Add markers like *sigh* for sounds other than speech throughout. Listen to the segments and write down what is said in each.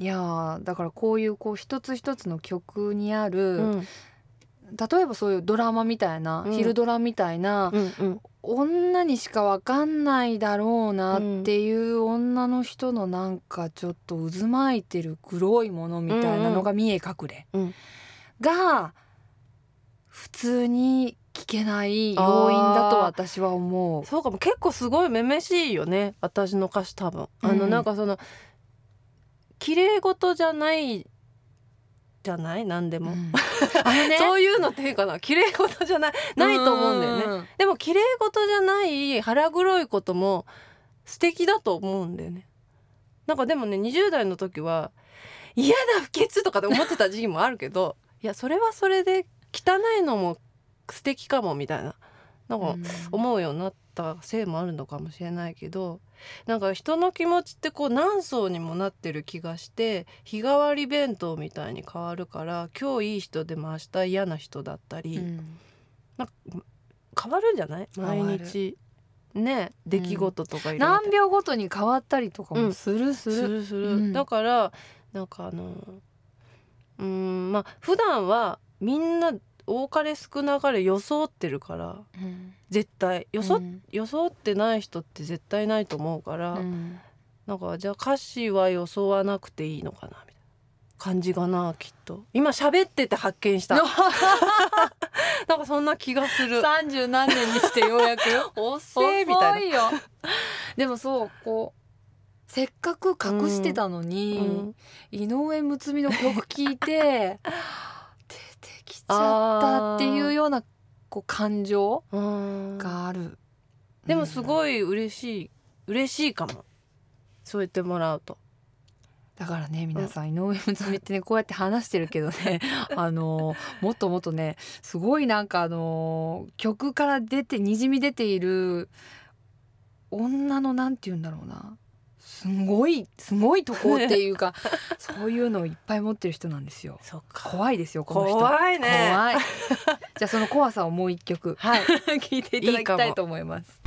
いやーだからこういうこう一つ一つの曲にある、うん。例えばそういうドラマみたいな、うん。昼ドラみたいな、うんうん。女にしかわかんないだろうなっていう女の人のなんかちょっと渦巻いてる黒いものみたいなのが見え隠れ、うん。が普通に聞けない要因だと私は思う。そうかも。結構すごいめめしいよね。私の歌詞多分。あのうん。なんかその綺麗事じゃないじゃない？何でも、うん。*laughs* ね。そういうのっていうかな綺麗事じゃない？ないと思うんだよね。ね。でも綺麗事じゃない腹黒いことも素敵だと思うんだよね。なんかでもね20代の時は嫌だ不潔とかって思ってた時期もあるけど *laughs* いやそれはそれで汚いのも素敵かもみたいななんか思うようになったせいもあるのかもしれないけどなんか人の気持ちってこう何層にもなってる気がして日替わり弁当みたいに変わるから今日いい人でも明日嫌な人だったり、うん。なんか変わるんじゃない？毎日。ね出来事とかいろいろ何秒ごとに変わったりとかもするすする。るする、うん。だからなんかあのうーんまあ普段はみんな多かれ少なかれ装ってるからうん。絶対。装,、うん。装ってない人って絶対ないと思うから、うん。なんかじゃあ歌詞は装わなくていいのかなみたいな感じかなきっと。今喋ってて発見した。*laughs* なんかそんな気がする。三十何年にしてようやく。*laughs* 遅えみたいな。でもそうこうせっかく隠してたのに、うん。井上睦美の曲聴いて出 *laughs* てきちゃったっていうようなこう感情うんがある、でもすい、ごい嬉しい嬉しいかも。そう言ってもらうと。だからね皆さん、井上睦美ってねこうやって話してるけどね *laughs* あのもっともっとねすごいなんかあの曲から出てにじみ出ている女のなんて言うんだろうなすごいすごいとこっていうか *laughs* そういうのをいっぱい持ってる人なんですよ。怖いですよこの人。怖いね。怖い。じゃあその怖さをもう一曲はい。*laughs* 聞いていただきたいと思います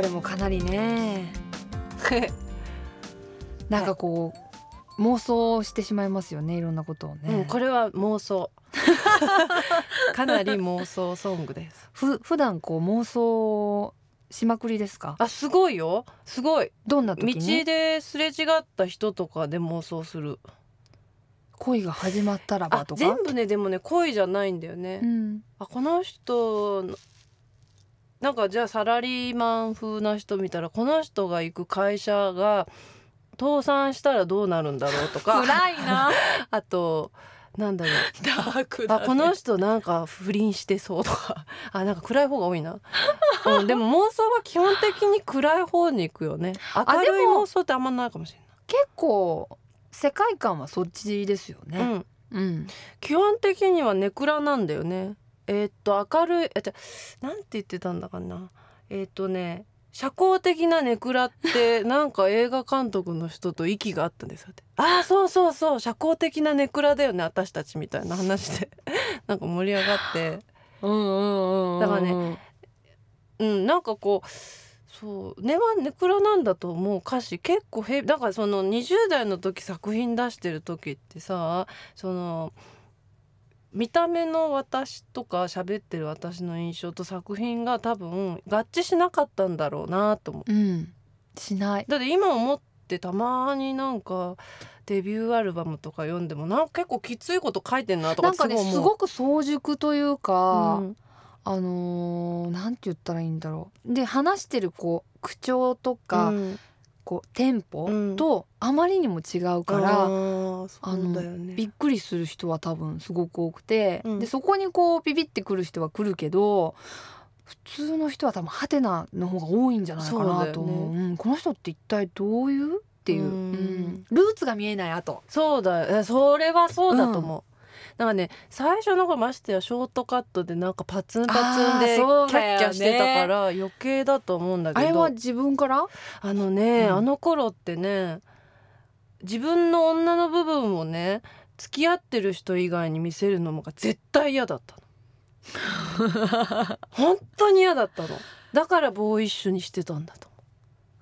れもかなりね。*laughs* なんかこう妄想してしまいますよねいろんなことをね、うん、これは妄想。*laughs* かなり妄想ソングです。ふ普段こう妄想しまくりですか？あすごいよ。すごい。どんな道時に？ですれ違った人とかで妄想する。恋が始まったらばあとか？全部ねでもね恋じゃないんだよね、うん。あこの人のなんかじゃあサラリーマン風な人見たらこの人が行く会社が倒産したらどうなるんだろうとか。暗いな。*laughs* あとなんだろう。ダークあこの人なんか不倫してそうとか。あなんか暗い方が多いな、*laughs* うん、でも妄想は基本的に暗い方に行くよね。明るい妄想ってあんまないかもし結構世界観はそっちですよれない、ね。うん、うん。基本的にはネクラなんだよねえーっと明るいあじゃなんて言ってたんだかな。えーっとね社交的なネクラって *laughs* なんか映画監督の人と息があったんですよ。ってああそうそうそう社交的なネクラだよね私たちみたいな話で。*laughs* なんか盛り上がって。うんうんうんだからねうんなんかこうそう根はネクラなんだと思う歌詞結構へだからその20代の時作品出してる時ってさその見た目の私とか喋ってる私の印象と作品が多分合致しなかったんだろうなと思う。うん。しない。だって今思ってたまになんかデビューアルバムとか読んでもなんか結構きついこと書いてんなとかなんかねすごく早熟というか、うん。あのーなんて言ったらいいんだろう。で話してるこう口調とか、うんこうテンポうん。とあまりにも違うから、うだよね。びっくりする人は多分すごく多くて、うん。でそこにこうビビってくる人は来るけど普通の人は多分ハテナの方が多いんじゃないかなと思う。うん、この人って一体どういう？っていう、うん。うん。ルーツが見えないあと。そうだよ。えそれはそうだと思う、なんかね最初の頃ましてやショートカットでなんかパツンパツンでキャッキャしてたから余計だと思うんだけど。あれは自分から？あのね、うん。あの頃ってね自分の女の部分をね付き合ってる人以外に見せるのもが絶対嫌だったの。*laughs* 本当に嫌だったの。だからボーイッシュにしてたんだと。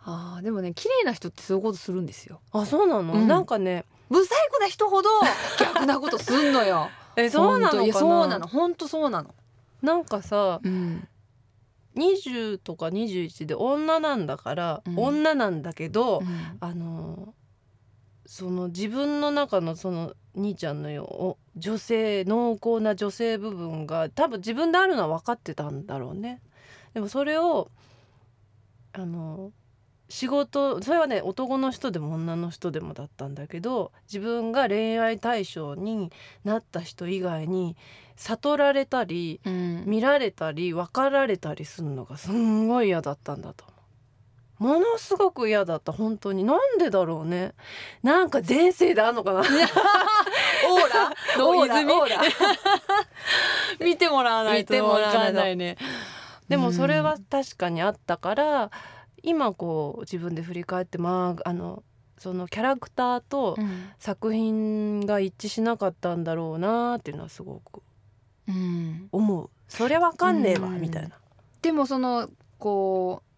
あーでもね綺麗な人ってそういうことするんですよ。あそうなの、うん。なんかね不細工な人ほど逆なことすんのよ。*laughs* えそうなのそうなの本当そうなの。なんかさうん20とか21で女なんだから、うん女なんだけど、うんあのその自分の中のその兄ちゃんのよお女性濃厚な女性部分が多分自分であるのは分かってたんだろうね。でもそれをあの仕事それはね男の人でも女の人でもだったんだけど自分が恋愛対象になった人以外に悟られたりうん。見られたり分かられたりするのがすんごい嫌だったんだと思う。ものすごく嫌だった。本当に。なんでだろうね。なんか前世であんのかな。*laughs* オーラ？*laughs* オーラ泉？*laughs* 見てもらわないとわもらわないとかんないね。でもそれは確かにあったから今こう自分で振り返ってまああのそのキャラクターとうん。作品が一致しなかったんだろうなっていうのはすごくうん。思う。そりゃわかんねえわうん。みたいな、でもそのこう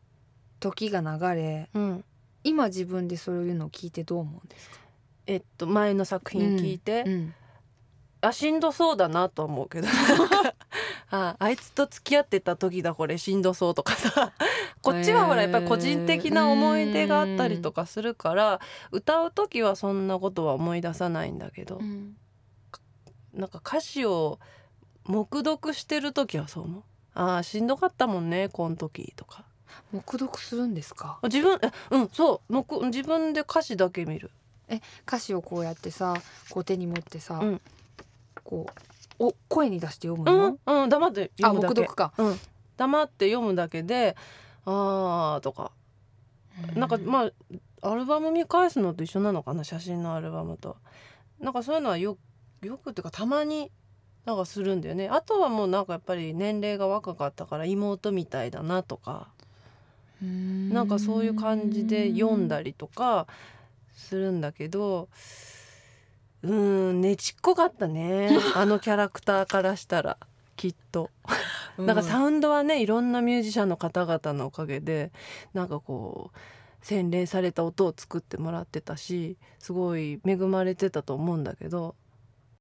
時が流れうん、今自分でそういうのを聞いてどう思うんですか？えっと前の作品聞いて、うん。あしんどそうだなとは思うけどああいつと付き合ってた時だこれしんどそうとかさ。*laughs* こっちはほらやっぱり個人的な思い出があったりとかするから歌う時はそんなことは思い出さないんだけどうん。なんか歌詞を黙読してる時はそう思う。あーしんどかったもんねこの時とか。黙読するんですか？自分えうんそう。黙自分で歌詞だけ見る。歌詞をこうやってさこう手に持ってさ、うん。こうお声に出して読むうの、んうん黙ってあ読むだけ。黙読か、うん。黙って読むだけであーとか。なんかまあアルバム見返すのと一緒なのかな写真のアルバムと。なんかそういうのはよよくっていうかたまになんかするんだよね。あとはもうなんかやっぱり年齢が若かったから妹みたいだなとか。ななんかそういう感じで読んだりとかするんだけどうーんねちっこかったね。*laughs* あのキャラクターからしたらきっと。うん。なんかサウンドはねいろんなミュージシャンの方々のおかげでなんかこう洗練された音を作ってもらってたしすごい恵まれてたと思うんだけど